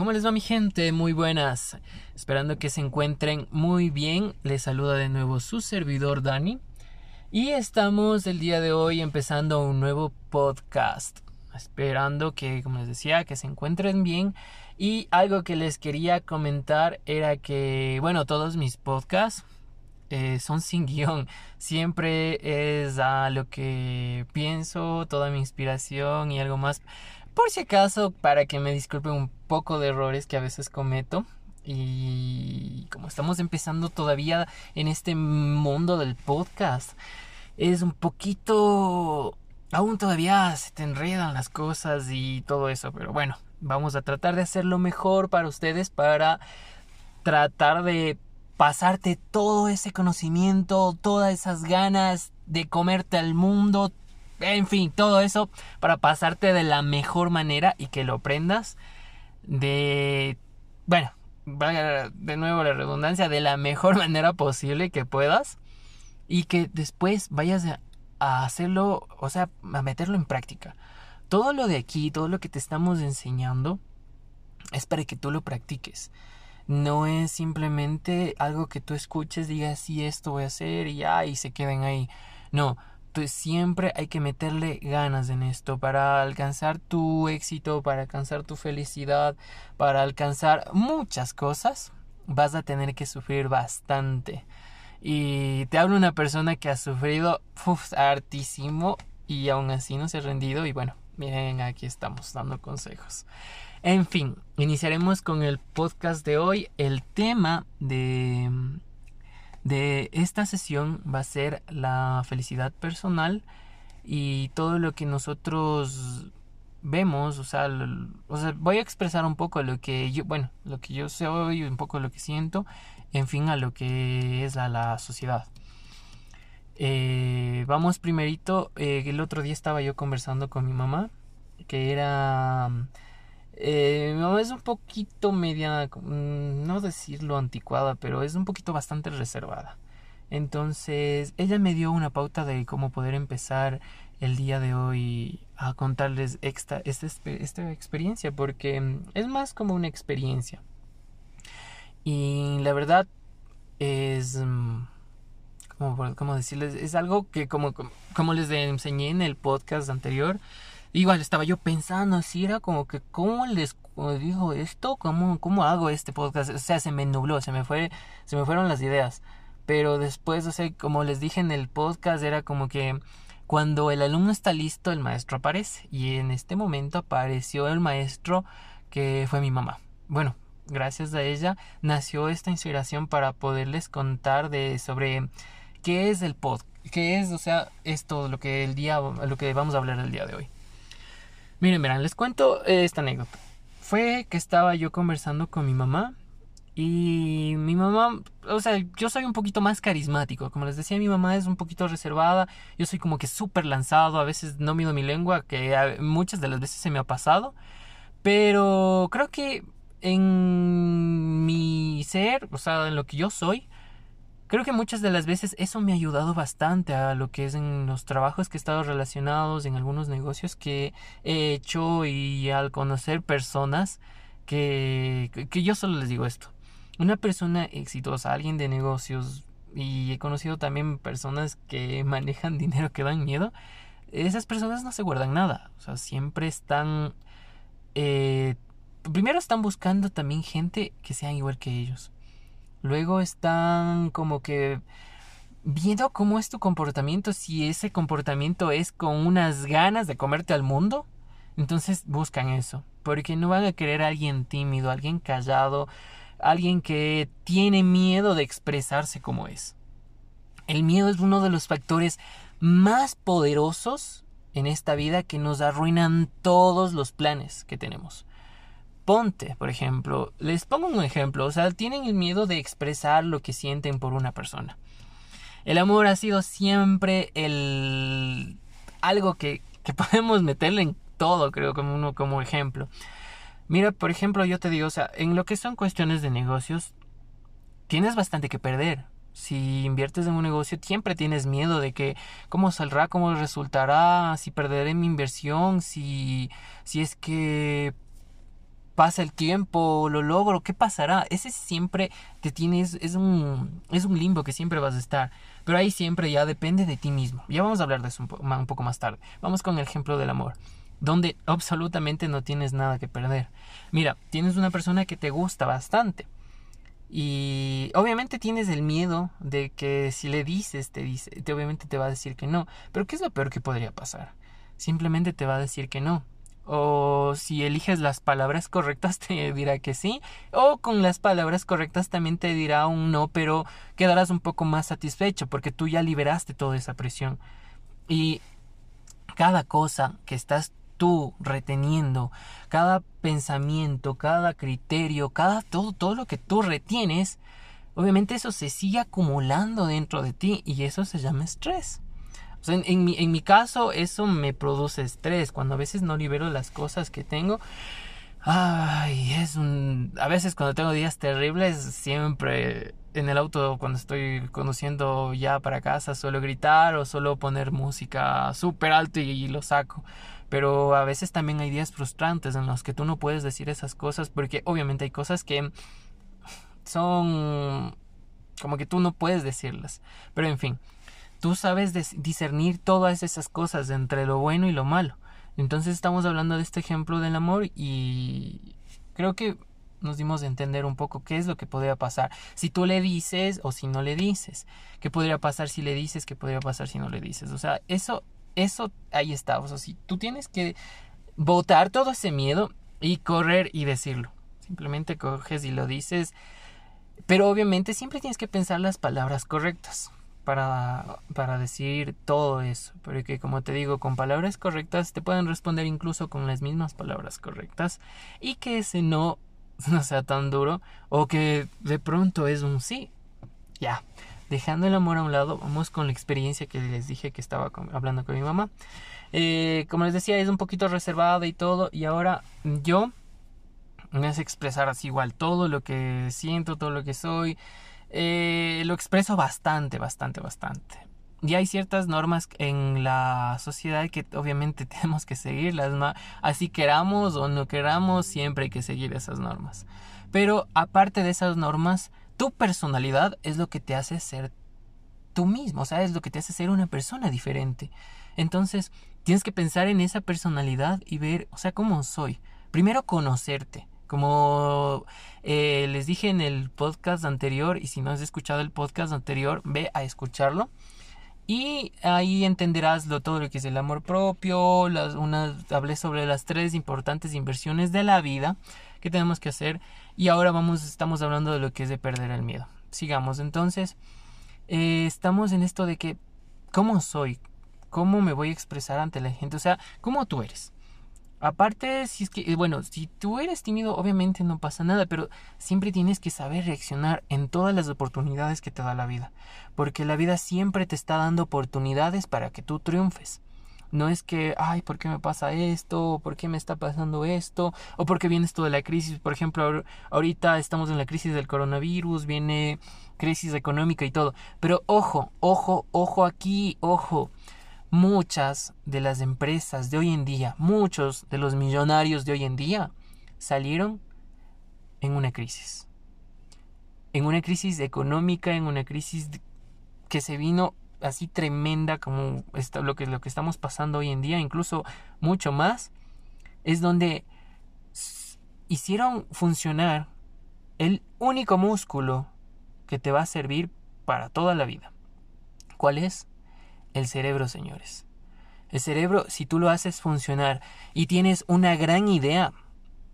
¿Cómo les va mi gente? Muy buenas. Esperando que se encuentren muy bien. Les saluda de nuevo su servidor Dani. Y estamos el día de hoy empezando un nuevo podcast. Esperando que, como les decía, que se encuentren bien. Y algo que les quería comentar era que, bueno, todos mis podcasts eh, son sin guion. Siempre es a lo que pienso, toda mi inspiración y algo más por si acaso, para que me disculpen un poco de errores que a veces cometo. Y como estamos empezando todavía en este mundo del podcast, es un poquito... Aún todavía se te enredan las cosas y todo eso, pero bueno, vamos a tratar de hacerlo mejor para ustedes, para tratar de pasarte todo ese conocimiento, todas esas ganas de comerte al mundo, en fin, todo eso para pasarte de la mejor manera y que lo aprendas de, bueno, de nuevo la redundancia, de la mejor manera posible que puedas y que después vayas a hacerlo, o sea, a meterlo en práctica. Todo lo de aquí, todo lo que te estamos enseñando es para que tú lo practiques. No es simplemente algo que tú escuches, digas, sí, esto voy a hacer y ya, y se queden ahí. No, entonces siempre hay que meterle ganas en esto para alcanzar tu éxito, para alcanzar tu felicidad, para alcanzar muchas cosas. Vas a tener que sufrir bastante. Y te hablo una persona que ha sufrido hartísimo y aún así no se ha rendido. Y bueno, miren, aquí estamos dando consejos. En fin, iniciaremos con el podcast de hoy. El tema de de esta sesión va a ser la felicidad personal y todo lo que nosotros vemos, o sea, o sea, voy a expresar un poco lo que yo, bueno, lo que yo soy, un poco lo que siento, en fin, a lo que es la, sociedad. Eh, vamos primerito, eh, el otro día estaba yo conversando con mi mamá, que era eh, es un poquito media, mm, no decirlo anticuada, pero es un poquito bastante reservada. Entonces, ella me dio una pauta de cómo poder empezar el día de hoy a contarles esta, esta, esta experiencia, porque mm, es más como una experiencia. Y la verdad es... Mm, como, decirles? Es algo que como, como les enseñé en el podcast anterior, Igual estaba yo pensando si era como que cómo les dijo esto, cómo, cómo hago este podcast, o sea, se me nubló, se me fue, se me fueron las ideas. Pero después, o sea, como les dije en el podcast, era como que cuando el alumno está listo, el maestro aparece. Y en este momento apareció el maestro que fue mi mamá. Bueno, gracias a ella nació esta inspiración para poderles contar de sobre qué es el podcast, qué es, o sea, esto lo que el día lo que vamos a hablar el día de hoy. Miren, verán, les cuento esta anécdota. Fue que estaba yo conversando con mi mamá y mi mamá, o sea, yo soy un poquito más carismático. Como les decía, mi mamá es un poquito reservada. Yo soy como que súper lanzado. A veces no mido mi lengua, que muchas de las veces se me ha pasado. Pero creo que en mi ser, o sea, en lo que yo soy, Creo que muchas de las veces eso me ha ayudado bastante a lo que es en los trabajos que he estado relacionados, en algunos negocios que he hecho y al conocer personas que, que yo solo les digo esto. Una persona exitosa, alguien de negocios, y he conocido también personas que manejan dinero que dan miedo, esas personas no se guardan nada. O sea, siempre están... Eh, primero están buscando también gente que sean igual que ellos. Luego están como que viendo cómo es tu comportamiento, si ese comportamiento es con unas ganas de comerte al mundo, entonces buscan eso, porque no van a querer a alguien tímido, alguien callado, alguien que tiene miedo de expresarse como es. El miedo es uno de los factores más poderosos en esta vida que nos arruinan todos los planes que tenemos. Ponte, por ejemplo, les pongo un ejemplo, o sea, tienen el miedo de expresar lo que sienten por una persona. El amor ha sido siempre el algo que, que podemos meterle en todo, creo, como uno como ejemplo. Mira, por ejemplo, yo te digo, o sea, en lo que son cuestiones de negocios, tienes bastante que perder. Si inviertes en un negocio, siempre tienes miedo de que cómo saldrá, cómo resultará, si perderé mi inversión, si, si es que pasa el tiempo, lo logro, ¿qué pasará? Ese siempre te tienes, es un, es un limbo que siempre vas a estar. Pero ahí siempre ya depende de ti mismo. Ya vamos a hablar de eso un, poco más tarde. Vamos con el ejemplo del amor donde absolutamente no tienes nada que perder. Mira, tienes una persona que te gusta bastante. Y obviamente tienes el miedo de que si le dices, te dice, te, obviamente te va a decir que no. Pero ¿qué es lo peor que podría pasar? Simplemente te va a decir que no. O si eliges las palabras correctas te dirá que sí. O con las palabras correctas también te dirá un no, pero quedarás un poco más satisfecho porque tú ya liberaste toda esa presión. Y cada cosa que estás tú reteniendo, cada pensamiento, cada criterio, cada todo, todo lo que tú retienes, obviamente eso se sigue acumulando dentro de ti y eso se llama estrés. En, mi, en mi caso eso me produce estrés cuando a veces no libero las cosas que tengo. Ay, es un... A veces cuando tengo días terribles, siempre en el auto cuando estoy conduciendo ya para casa suelo gritar o suelo poner música súper alto y lo saco. Pero a veces también hay días frustrantes en los que tú no puedes decir esas cosas porque obviamente hay cosas que son como que tú no puedes decirlas. Pero en fin, tú sabes discernir todas esas cosas entre lo bueno y lo malo. Entonces estamos hablando de este ejemplo del amor y creo que nos dimos de entender un poco qué es lo que podría pasar si tú le dices o si no le dices. ¿Qué podría pasar si le dices? ¿Qué podría pasar si no le dices? O sea, eso eso ahí está. O sea, si tú tienes que botar todo ese miedo y correr y decirlo. Simplemente coges y lo dices. Pero obviamente siempre tienes que pensar las palabras correctas para, para decir todo eso. Porque como te digo, con palabras correctas te pueden responder incluso con las mismas palabras correctas. Y que ese no no sea tan duro. O que de pronto es un sí. Ya. Dejando el amor a un lado, vamos con la experiencia que les dije que estaba hablando con mi mamá. Eh, como les decía, es un poquito reservada y todo. Y ahora yo me hace expresar así igual todo lo que siento, todo lo que soy. Eh, lo expreso bastante, bastante, bastante. Y hay ciertas normas en la sociedad que obviamente tenemos que seguirlas, así queramos o no queramos, siempre hay que seguir esas normas. Pero aparte de esas normas, tu personalidad es lo que te hace ser tú mismo, o sea, es lo que te hace ser una persona diferente. Entonces, tienes que pensar en esa personalidad y ver, o sea, cómo soy. Primero conocerte. Como eh, les dije en el podcast anterior, y si no has escuchado el podcast anterior, ve a escucharlo. Y ahí entenderás lo, todo lo que es el amor propio, las, unas, hablé sobre las tres importantes inversiones de la vida que tenemos que hacer. Y ahora vamos, estamos hablando de lo que es de perder el miedo. Sigamos entonces. Eh, estamos en esto de que, ¿cómo soy? ¿Cómo me voy a expresar ante la gente? O sea, ¿cómo tú eres? Aparte, si es que, eh, bueno, si tú eres tímido, obviamente no pasa nada, pero siempre tienes que saber reaccionar en todas las oportunidades que te da la vida, porque la vida siempre te está dando oportunidades para que tú triunfes. No es que, ay, ¿por qué me pasa esto? ¿Por qué me está pasando esto? ¿O por qué viene esto de la crisis? Por ejemplo, ahorita estamos en la crisis del coronavirus, viene crisis económica y todo. Pero ojo, ojo, ojo aquí, ojo muchas de las empresas de hoy en día, muchos de los millonarios de hoy en día salieron en una crisis. En una crisis económica, en una crisis que se vino así tremenda como lo, que, lo que estamos pasando hoy en día, incluso mucho más, es donde hicieron funcionar el único músculo que te va a servir para toda la vida. ¿Cuál es? El cerebro, señores. El cerebro, si tú lo haces funcionar y tienes una gran idea,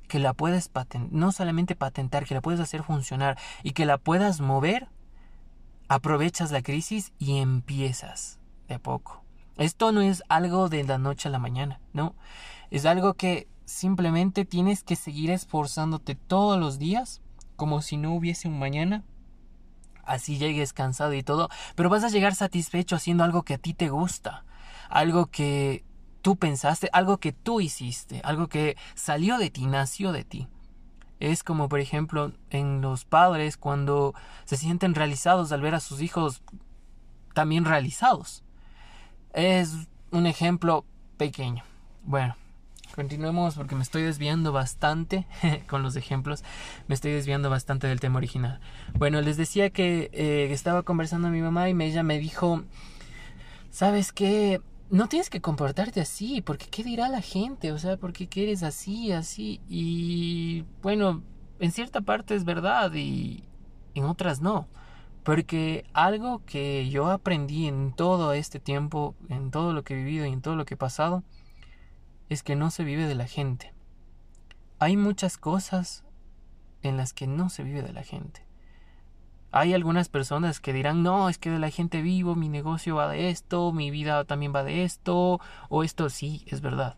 que la puedes patentar, no solamente patentar, que la puedes hacer funcionar y que la puedas mover, aprovechas la crisis y empiezas de poco. Esto no es algo de la noche a la mañana, no. Es algo que simplemente tienes que seguir esforzándote todos los días, como si no hubiese un mañana, así llegues cansado y todo, pero vas a llegar satisfecho haciendo algo que a ti te gusta, algo que tú pensaste, algo que tú hiciste, algo que salió de ti, nació de ti. Es como por ejemplo en los padres cuando se sienten realizados al ver a sus hijos también realizados. Es un ejemplo pequeño. Bueno, continuemos porque me estoy desviando bastante con los ejemplos, me estoy desviando bastante del tema original. Bueno, les decía que eh, estaba conversando a mi mamá y ella me dijo, ¿sabes qué? No tienes que comportarte así, porque ¿qué dirá la gente? O sea, porque qué eres así, así? Y bueno, en cierta parte es verdad y en otras no. Porque algo que yo aprendí en todo este tiempo, en todo lo que he vivido y en todo lo que he pasado, es que no se vive de la gente. Hay muchas cosas en las que no se vive de la gente. Hay algunas personas que dirán, no, es que de la gente vivo, mi negocio va de esto, mi vida también va de esto, o esto sí, es verdad.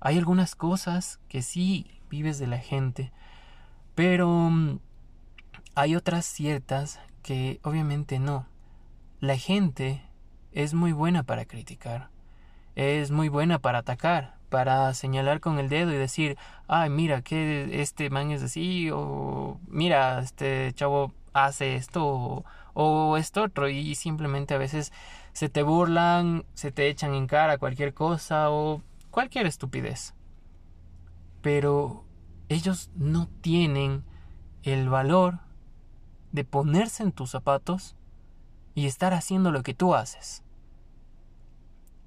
Hay algunas cosas que sí vives de la gente, pero mm, hay otras ciertas que obviamente no. La gente es muy buena para criticar, es muy buena para atacar, para señalar con el dedo y decir, ay, mira, que este man es así, o mira, este chavo hace esto, o, o esto otro, y simplemente a veces se te burlan, se te echan en cara cualquier cosa, o cualquier estupidez. Pero ellos no tienen el valor de ponerse en tus zapatos y estar haciendo lo que tú haces.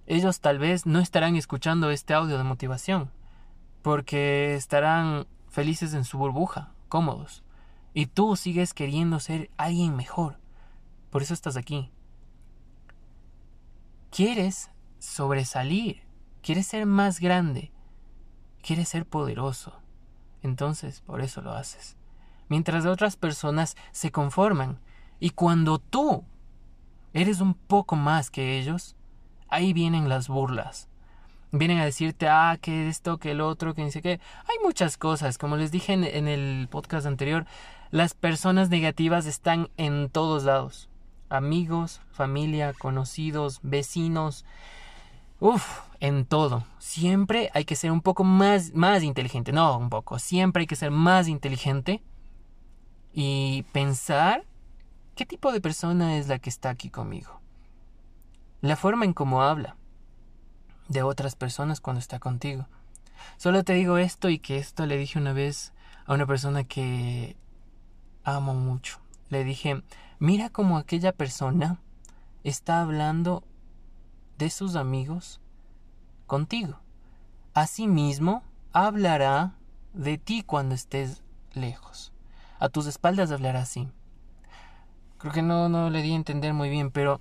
Ellos tal vez no estarán escuchando este audio de motivación, porque estarán felices en su burbuja, cómodos, y tú sigues queriendo ser alguien mejor. Por eso estás aquí. Quieres sobresalir, quieres ser más grande, quieres ser poderoso. Entonces, por eso lo haces mientras otras personas se conforman. Y cuando tú eres un poco más que ellos, ahí vienen las burlas. Vienen a decirte, ah, que esto, que el otro, que dice que hay muchas cosas. Como les dije en, en el podcast anterior, las personas negativas están en todos lados. Amigos, familia, conocidos, vecinos. Uf, en todo. Siempre hay que ser un poco más, más inteligente. No, un poco. Siempre hay que ser más inteligente y pensar qué tipo de persona es la que está aquí conmigo. La forma en cómo habla de otras personas cuando está contigo. Solo te digo esto y que esto le dije una vez a una persona que amo mucho. Le dije, mira cómo aquella persona está hablando de sus amigos contigo. Asimismo, hablará de ti cuando estés lejos a tus espaldas hablar así. Creo que no, no le di a entender muy bien, pero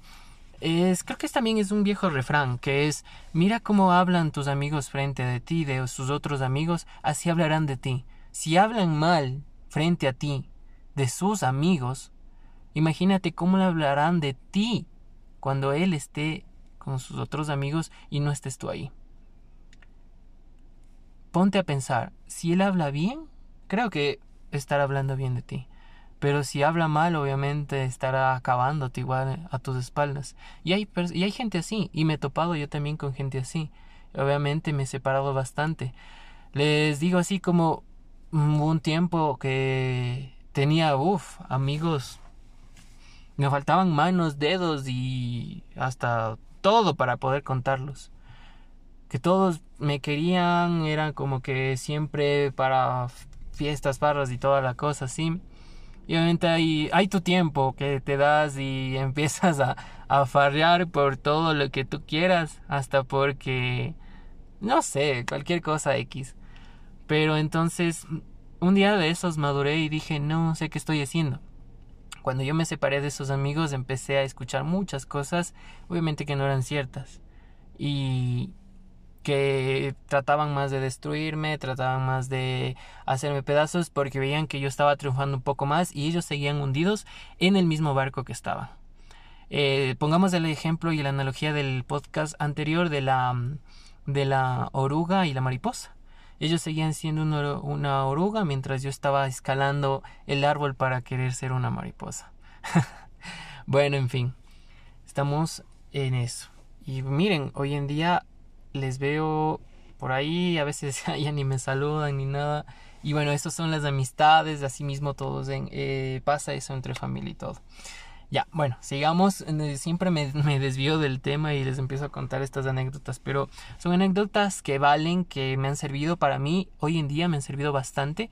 es, creo que también es un viejo refrán, que es, mira cómo hablan tus amigos frente a ti, de sus otros amigos, así hablarán de ti. Si hablan mal frente a ti, de sus amigos, imagínate cómo le hablarán de ti cuando él esté con sus otros amigos y no estés tú ahí. Ponte a pensar, si él habla bien, creo que estar hablando bien de ti. Pero si habla mal, obviamente estará acabándote igual a tus espaldas. Y hay, y hay gente así, y me he topado yo también con gente así. Obviamente me he separado bastante. Les digo así como un tiempo que tenía, uff, amigos. Me faltaban manos, dedos y hasta todo para poder contarlos. Que todos me querían, eran como que siempre para fiestas, barras y toda la cosa así. Y obviamente hay, hay tu tiempo que te das y empiezas a, a farrear por todo lo que tú quieras, hasta porque, no sé, cualquier cosa X. Pero entonces, un día de esos maduré y dije, no sé qué estoy haciendo. Cuando yo me separé de esos amigos empecé a escuchar muchas cosas, obviamente que no eran ciertas. Y, que trataban más de destruirme, trataban más de hacerme pedazos porque veían que yo estaba triunfando un poco más y ellos seguían hundidos en el mismo barco que estaba. Eh, pongamos el ejemplo y la analogía del podcast anterior de la, de la oruga y la mariposa. Ellos seguían siendo una oruga mientras yo estaba escalando el árbol para querer ser una mariposa. bueno, en fin, estamos en eso. Y miren, hoy en día les veo por ahí, a veces ya ni me saludan ni nada. Y bueno, esas son las amistades, así mismo todos en, eh, pasa eso entre familia y todo. Ya, bueno, sigamos. Siempre me, me desvío del tema y les empiezo a contar estas anécdotas, pero son anécdotas que valen, que me han servido para mí. Hoy en día me han servido bastante.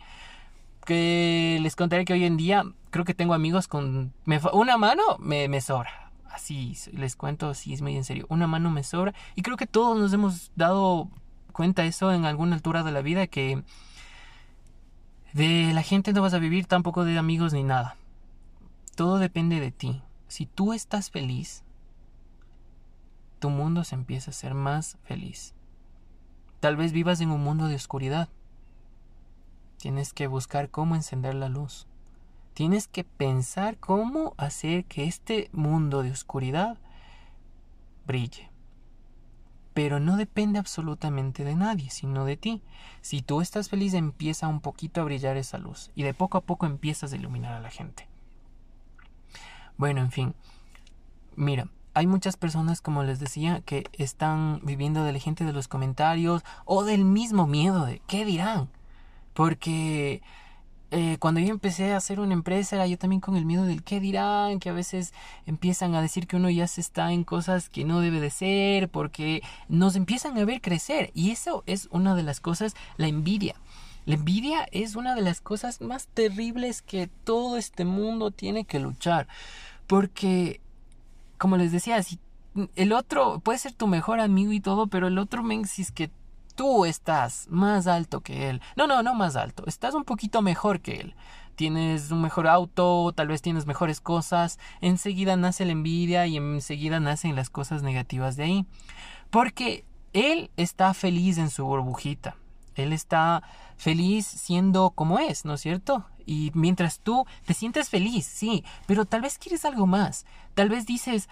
Que les contaré que hoy en día creo que tengo amigos con... una mano me, me sobra. Así les cuento, así es muy en serio. Una mano me sobra. Y creo que todos nos hemos dado cuenta eso en alguna altura de la vida que de la gente no vas a vivir tampoco de amigos ni nada. Todo depende de ti. Si tú estás feliz, tu mundo se empieza a ser más feliz. Tal vez vivas en un mundo de oscuridad. Tienes que buscar cómo encender la luz. Tienes que pensar cómo hacer que este mundo de oscuridad brille. Pero no depende absolutamente de nadie, sino de ti. Si tú estás feliz, empieza un poquito a brillar esa luz y de poco a poco empiezas a iluminar a la gente. Bueno, en fin. Mira, hay muchas personas, como les decía, que están viviendo de la gente de los comentarios o del mismo miedo de qué dirán. Porque eh, cuando yo empecé a hacer una empresa era yo también con el miedo del qué dirán, que a veces empiezan a decir que uno ya se está en cosas que no debe de ser, porque nos empiezan a ver crecer. Y eso es una de las cosas, la envidia. La envidia es una de las cosas más terribles que todo este mundo tiene que luchar. Porque, como les decía, si el otro puede ser tu mejor amigo y todo, pero el otro men, si es que tú estás más alto que él. No, no, no más alto. Estás un poquito mejor que él. Tienes un mejor auto, tal vez tienes mejores cosas. Enseguida nace la envidia y enseguida nacen las cosas negativas de ahí. Porque él está feliz en su burbujita. Él está feliz siendo como es, ¿no es cierto? Y mientras tú te sientes feliz, sí, pero tal vez quieres algo más. Tal vez dices,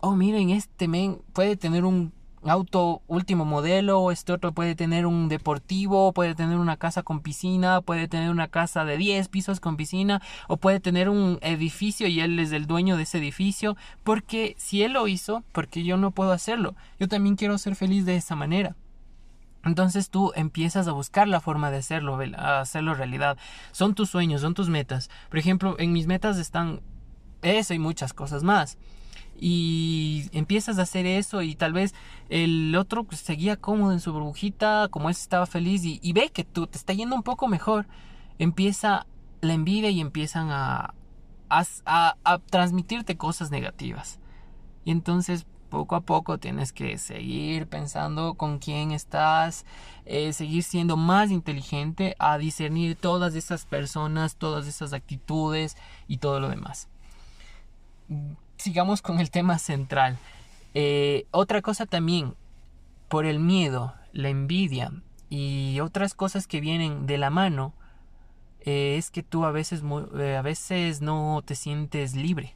oh, miren, este men puede tener un auto último modelo, este otro puede tener un deportivo, puede tener una casa con piscina, puede tener una casa de 10 pisos con piscina, o puede tener un edificio y él es el dueño de ese edificio, porque si él lo hizo, porque yo no puedo hacerlo. Yo también quiero ser feliz de esa manera. Entonces tú empiezas a buscar la forma de hacerlo, a hacerlo realidad. Son tus sueños, son tus metas. Por ejemplo, en mis metas están eso y muchas cosas más. Y empiezas a hacer eso y tal vez el otro seguía cómodo en su burbujita, como ese estaba feliz y, ve que tú te está yendo un poco mejor. Empieza la envidia y empiezan a, a, a transmitirte cosas negativas. Y entonces poco a poco tienes que seguir pensando con quién estás, eh, seguir siendo más inteligente a discernir todas esas personas, todas esas actitudes y todo lo demás. Sigamos con el tema central. Eh, otra cosa también, por el miedo, la envidia y otras cosas que vienen de la mano, eh, es que tú a veces, a veces no te sientes libre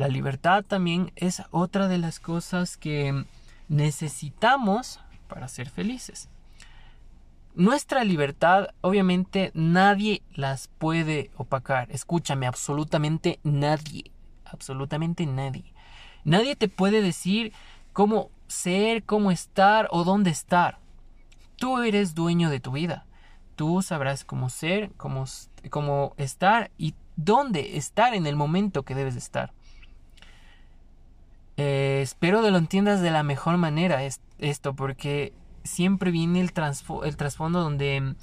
la libertad también es otra de las cosas que necesitamos para ser felices. Nuestra libertad, obviamente, nadie las puede opacar. Escúchame, absolutamente nadie. Absolutamente nadie. Nadie te puede decir cómo ser, cómo estar o dónde estar. Tú eres dueño de tu vida. Tú sabrás cómo ser, cómo, cómo estar y dónde estar en el momento que debes estar. Eh, espero que lo entiendas de la mejor manera esto, porque siempre viene el, el trasfondo donde,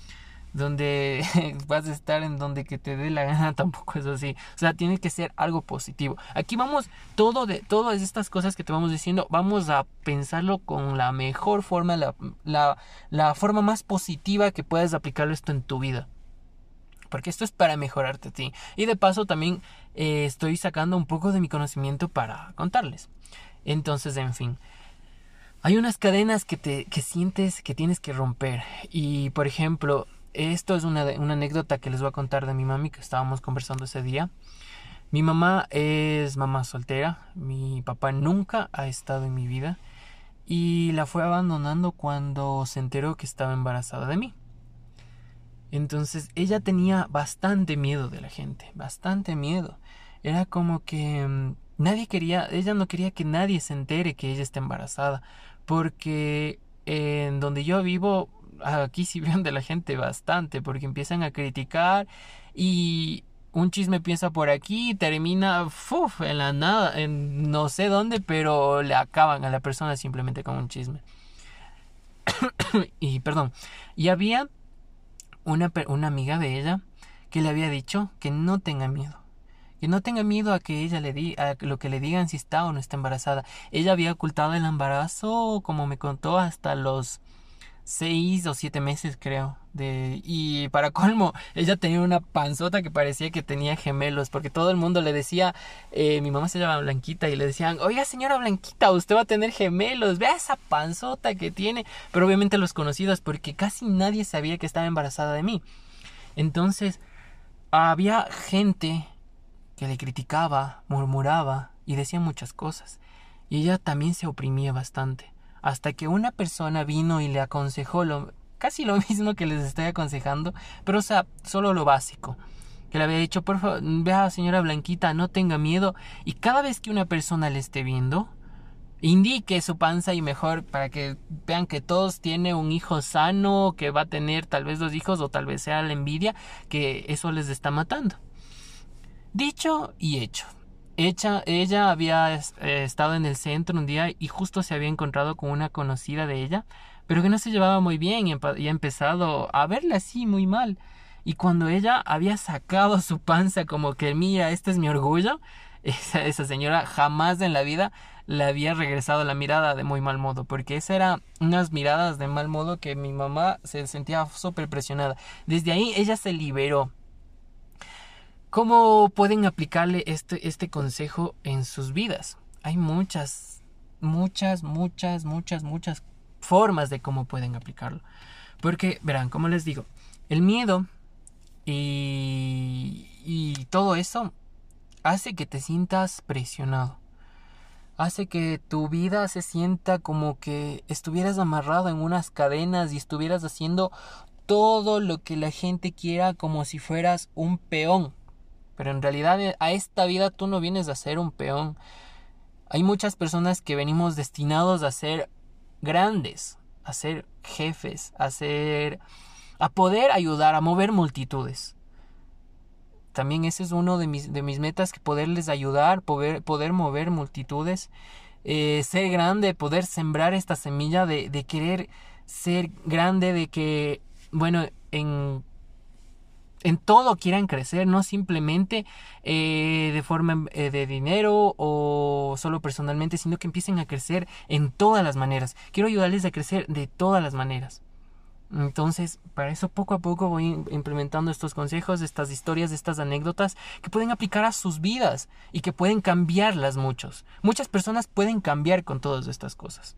donde vas a estar en donde que te dé la gana, tampoco es así. O sea, tiene que ser algo positivo. Aquí vamos, todo de, todas estas cosas que te vamos diciendo, vamos a pensarlo con la mejor forma, la, la, la forma más positiva que puedas aplicarlo esto en tu vida porque esto es para mejorarte a ti. Y de paso también eh, estoy sacando un poco de mi conocimiento para contarles. Entonces, en fin. Hay unas cadenas que te que sientes que tienes que romper. Y por ejemplo, esto es una, anécdota que les voy a contar de mi mami que estábamos conversando ese día. Mi mamá es mamá soltera. Mi papá nunca ha estado en mi vida. Y la fue abandonando cuando se enteró que estaba embarazada de mí. Entonces ella tenía bastante miedo de la gente, bastante miedo. Era como que mm, nadie quería, ella no quería que nadie se entere que ella está embarazada, porque en donde yo vivo, aquí sí ven de la gente bastante, porque empiezan a criticar y un chisme piensa por aquí y termina en la nada, en no sé dónde, pero le acaban a la persona simplemente con un chisme. y perdón, y había una, una amiga de ella que le había dicho que no tenga miedo. Que no tenga miedo a que ella le diga, a lo que le digan si está o no está embarazada. Ella había ocultado el embarazo, como me contó, hasta los seis o siete meses, creo. De, y para colmo, ella tenía una panzota que parecía que tenía gemelos, porque todo el mundo le decía, eh, mi mamá se llama Blanquita, y le decían, oiga señora Blanquita, usted va a tener gemelos, vea esa panzota que tiene. Pero obviamente los conocidos, porque casi nadie sabía que estaba embarazada de mí. Entonces, había gente que le criticaba, murmuraba y decía muchas cosas. Y ella también se oprimía bastante. Hasta que una persona vino y le aconsejó lo, casi lo mismo que les estoy aconsejando, pero o sea, solo lo básico. Que le había dicho, por favor, vea señora Blanquita, no tenga miedo. Y cada vez que una persona le esté viendo, indique su panza y mejor para que vean que todos tiene un hijo sano, que va a tener tal vez dos hijos o tal vez sea la envidia, que eso les está matando. Dicho y hecho. Ella había eh, estado en el centro un día y justo se había encontrado con una conocida de ella, pero que no se llevaba muy bien y, ha empezado a verla así muy mal. Y cuando ella había sacado su panza como que mira, este es mi orgullo, esa, esa señora jamás en la vida le había regresado la mirada de muy mal modo, porque esas eran unas miradas de mal modo que mi mamá se sentía súper presionada. Desde ahí ella se liberó. ¿Cómo pueden aplicarle este, este consejo en sus vidas? Hay muchas, muchas, muchas, muchas, muchas formas de cómo pueden aplicarlo. Porque, verán, como les digo, el miedo y, y todo eso hace que te sientas presionado hace que tu vida se sienta como que estuvieras amarrado en unas cadenas y estuvieras haciendo todo lo que la gente quiera como si fueras un peón. Pero en realidad eh, a esta vida tú no vienes a ser un peón. Hay muchas personas que venimos destinados a ser grandes, a ser jefes, a a poder ayudar a mover multitudes también ese es uno de mis, de mis metas, que poderles ayudar, poder, poder mover multitudes, eh, ser grande, poder sembrar esta semilla de, de querer ser grande, de que, bueno, en en todo quieran crecer, no simplemente eh, de forma eh, de dinero o solo personalmente, sino que empiecen a crecer en todas las maneras. Quiero ayudarles a crecer de todas las maneras. Entonces, para eso poco a poco voy implementando estos consejos, estas historias, estas anécdotas que pueden aplicar a sus vidas y que pueden cambiarlas muchos. Muchas personas pueden cambiar con todas estas cosas.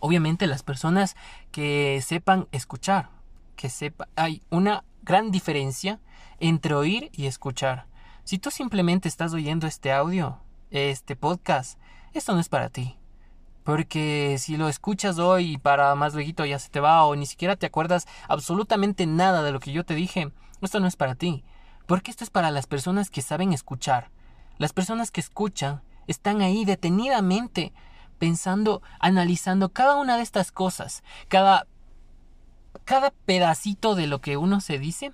Obviamente las personas que sepan escuchar, que sepa, hay una gran diferencia entre oír y escuchar. Si tú simplemente estás oyendo este audio, este podcast, esto no es para ti. Porque si lo escuchas hoy y para más luego ya se te va o ni siquiera te acuerdas absolutamente nada de lo que yo te dije, esto no es para ti. Porque esto es para las personas que saben escuchar. Las personas que escuchan están ahí detenidamente pensando, analizando cada una de estas cosas, cada cada pedacito de lo que uno se dice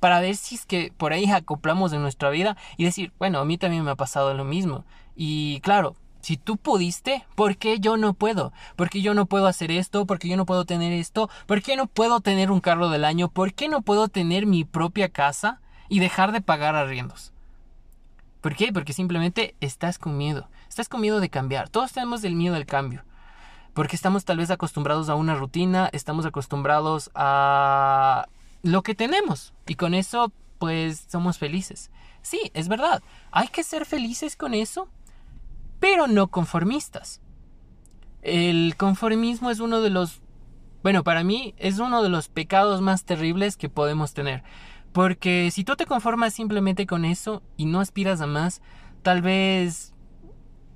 para ver si es que por ahí acoplamos en nuestra vida y decir, bueno, a mí también me ha pasado lo mismo. Y claro, si tú pudiste, ¿por qué yo no puedo? ¿Por qué yo no puedo hacer esto? ¿Por qué yo no puedo tener esto? ¿Por qué no puedo tener un carro del año? ¿Por qué no puedo tener mi propia casa y dejar de pagar arriendos? ¿Por qué? Porque simplemente estás con miedo. Estás con miedo de cambiar. Todos tenemos el miedo al cambio. Porque estamos tal vez acostumbrados a una rutina, estamos acostumbrados a lo que tenemos. Y con eso, pues, somos felices. Sí, es verdad. Hay que ser felices con eso pero no conformistas. El conformismo es uno de los, bueno, para mí es uno de los pecados más terribles que podemos tener. Porque si tú te conformas simplemente con eso y no aspiras a más, tal vez,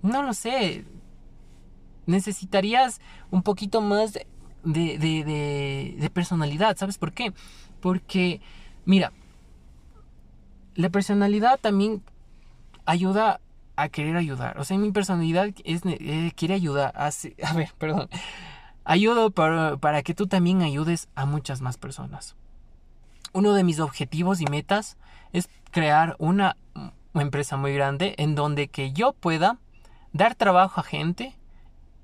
no lo sé, necesitarías un poquito más de, personalidad. ¿Sabes por qué? Porque, mira, la personalidad también ayuda a querer ayudar. O sea, mi personalidad es, eh, quiere ayudar. A, ver, perdón. Ayudo para, para que tú también ayudes a muchas más personas. uno de mis objetivos y metas es crear una empresa muy grande en donde que yo pueda dar trabajo a gente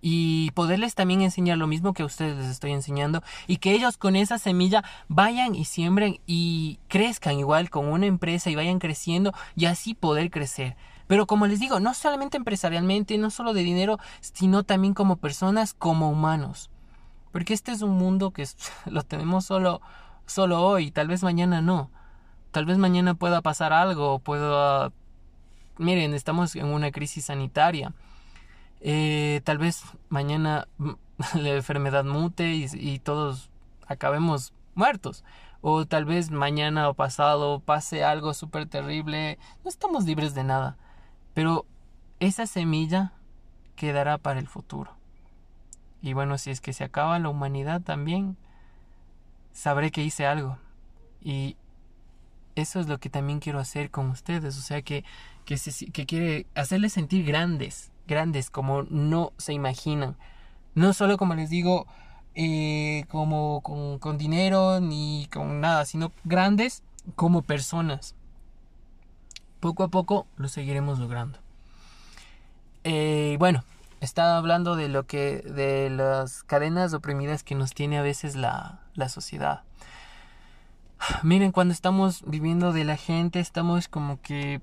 y poderles también enseñar lo mismo que a ustedes les estoy enseñando y que ellos con esa semilla vayan y siembren y crezcan igual con una empresa y vayan creciendo y así poder crecer. Pero como les digo, no solamente empresarialmente, no solo de dinero, sino también como personas, como humanos. Porque este es un mundo que lo tenemos solo, solo hoy, tal vez mañana no. Tal vez mañana pueda pasar algo, pueda... Miren, estamos en una crisis sanitaria. Eh, tal vez mañana la enfermedad mute y, todos acabemos muertos. O tal vez mañana o pasado pase algo súper terrible. No estamos libres de nada. Pero esa semilla quedará para el futuro. Y bueno, si es que se acaba la humanidad también, sabré que hice algo. Y eso es lo que también quiero hacer con ustedes. O sea, que, que, que quiere hacerles sentir grandes, grandes como no se imaginan. No solo como les digo, eh, como con, con dinero ni con nada, sino grandes como personas poco a poco lo seguiremos logrando. Eh, bueno, estaba hablando de lo que, de las cadenas oprimidas que nos tiene a veces la, la sociedad. Miren, cuando estamos viviendo de la gente, estamos como que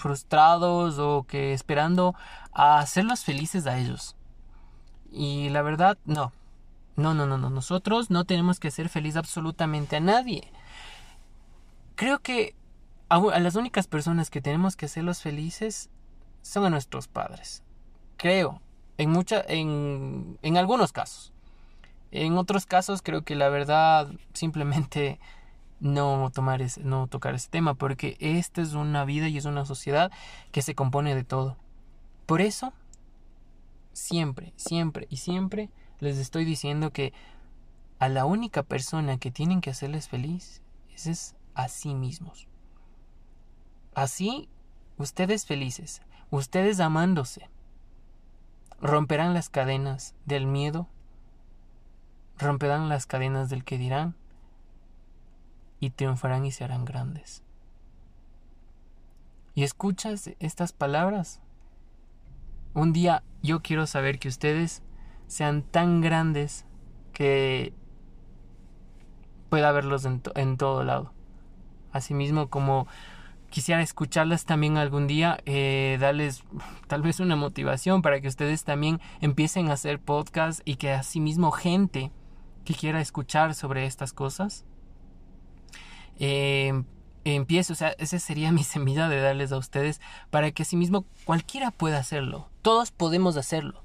frustrados o que esperando a hacerlos felices a ellos. Y la verdad, no. No, no, no, no. Nosotros no tenemos que hacer feliz absolutamente a nadie. Creo que a, las únicas personas que tenemos que hacerlos felices son a nuestros padres. Creo, en, mucha, en, en algunos casos. En otros casos creo que la verdad simplemente no, tomar ese, no tocar ese tema, porque esta es una vida y es una sociedad que se compone de todo. Por eso, siempre, siempre y siempre les estoy diciendo que a la única persona que tienen que hacerles feliz es a sí mismos. Así, ustedes felices, ustedes amándose, romperán las cadenas del miedo, romperán las cadenas del que dirán y triunfarán y se harán grandes. Y escuchas estas palabras. Un día yo quiero saber que ustedes sean tan grandes que pueda verlos en, todo lado. Asimismo como quisiera escucharlas también algún día, eh, darles tal vez una motivación para que ustedes también empiecen a hacer podcast y que asimismo gente que quiera escuchar sobre estas cosas eh, empiece, o sea, esa sería mi semilla de darles a ustedes para que asimismo cualquiera pueda hacerlo, todos podemos hacerlo,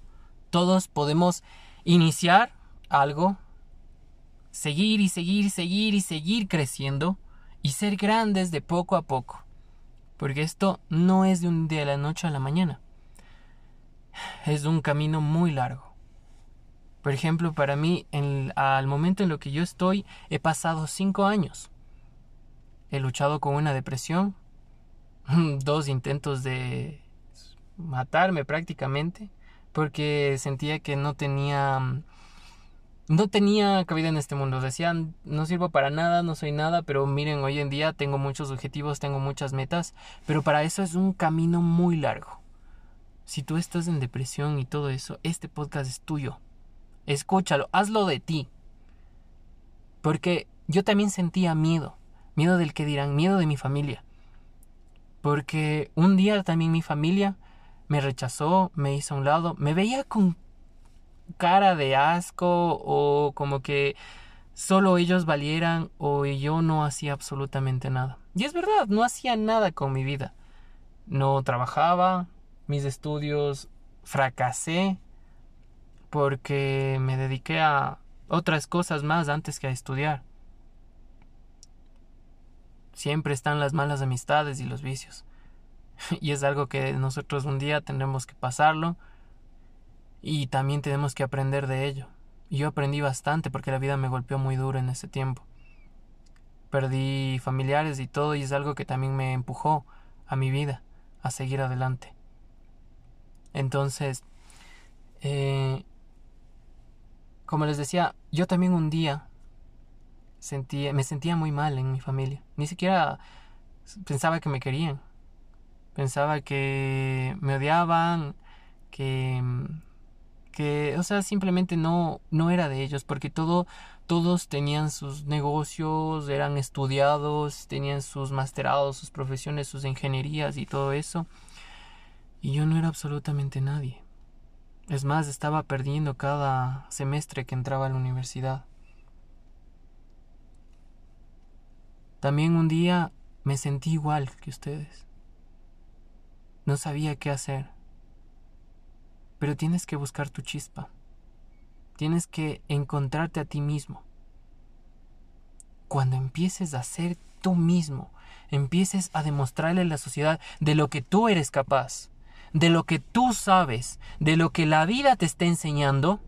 todos podemos iniciar algo, seguir y seguir, seguir y seguir creciendo y ser grandes de poco a poco. Porque esto no es de un día de la noche a la mañana. Es un camino muy largo. Por ejemplo, para mí, al momento en lo que yo estoy, he pasado cinco años. He luchado con una depresión, dos intentos de matarme prácticamente, porque sentía que no tenía no tenía cabida en este mundo. Decían, no sirvo para nada, no soy nada, pero miren, hoy en día tengo muchos objetivos, tengo muchas metas, pero para eso es un camino muy largo. Si tú estás en depresión y todo eso, este podcast es tuyo. Escúchalo, hazlo de ti. Porque yo también sentía miedo, miedo del que dirán, miedo de mi familia. Porque un día también mi familia me rechazó, me hizo a un lado, me veía con cara de asco o como que solo ellos valieran o yo no hacía absolutamente nada. Y es verdad, no hacía nada con mi vida. No trabajaba, mis estudios fracasé porque me dediqué a otras cosas más antes que a estudiar. Siempre están las malas amistades y los vicios. Y es algo que nosotros un día tendremos que pasarlo y también tenemos que aprender de ello. Y yo aprendí bastante porque la vida me golpeó muy duro en ese tiempo. Perdí familiares y todo y es algo que también me empujó a mi vida, a seguir adelante. Entonces, eh, como les decía, yo también un día sentía, me sentía muy mal en mi familia. Ni siquiera pensaba que me querían. Pensaba que me odiaban, que que, o sea, simplemente no, no era de ellos, porque todo, todos tenían sus negocios, eran estudiados, tenían sus masterados, sus profesiones, sus ingenierías y todo eso. Y yo no era absolutamente nadie. Es más, estaba perdiendo cada semestre que entraba a la universidad. También un día me sentí igual que ustedes. No sabía qué hacer. Pero tienes que buscar tu chispa. Tienes que encontrarte a ti mismo. Cuando empieces a ser tú mismo, empieces a demostrarle a la sociedad de lo que tú eres capaz, de lo que tú sabes, de lo que la vida te está enseñando,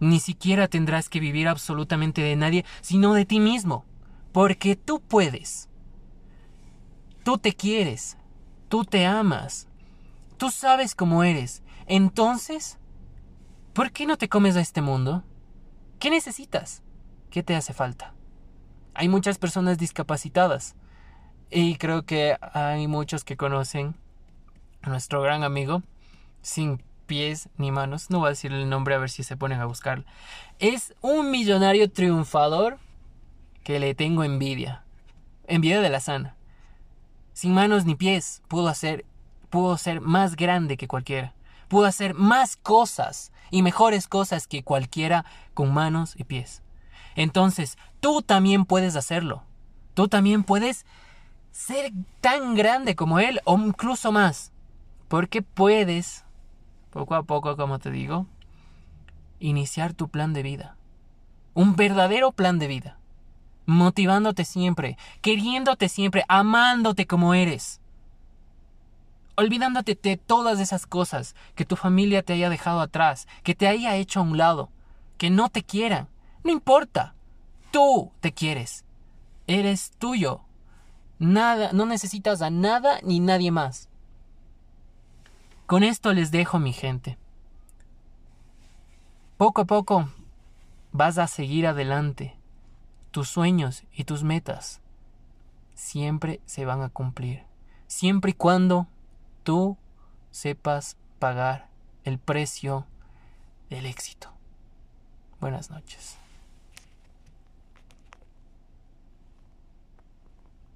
ni siquiera tendrás que vivir absolutamente de nadie, sino de ti mismo, porque tú puedes. Tú te quieres, tú te amas, tú sabes cómo eres entonces, ¿por qué no te comes a este mundo? ¿Qué necesitas? ¿Qué te hace falta? Hay muchas personas discapacitadas y creo que hay muchos que conocen a nuestro gran amigo sin pies ni manos. No voy a decir el nombre a ver si se ponen a buscarlo. Es un millonario triunfador que le tengo envidia. Envidia de la sana. Sin manos ni pies pudo hacer pudo ser más grande que cualquiera pudo hacer más cosas y mejores cosas que cualquiera con manos y pies. Entonces, tú también puedes hacerlo. Tú también puedes ser tan grande como él o incluso más. Porque puedes, poco a poco, como te digo, iniciar tu plan de vida. Un verdadero plan de vida. Motivándote siempre, queriéndote siempre, amándote como eres olvidándote de todas esas cosas que tu familia te haya dejado atrás, que te haya hecho a un lado, que no te quieran. No importa. Tú te quieres. Eres tuyo. Nada, no necesitas a nada ni nadie más. Con esto les dejo mi gente. Poco a poco vas a seguir adelante. Tus sueños y tus metas siempre se van a cumplir. Siempre y cuando tú sepas pagar el precio del éxito. Buenas noches.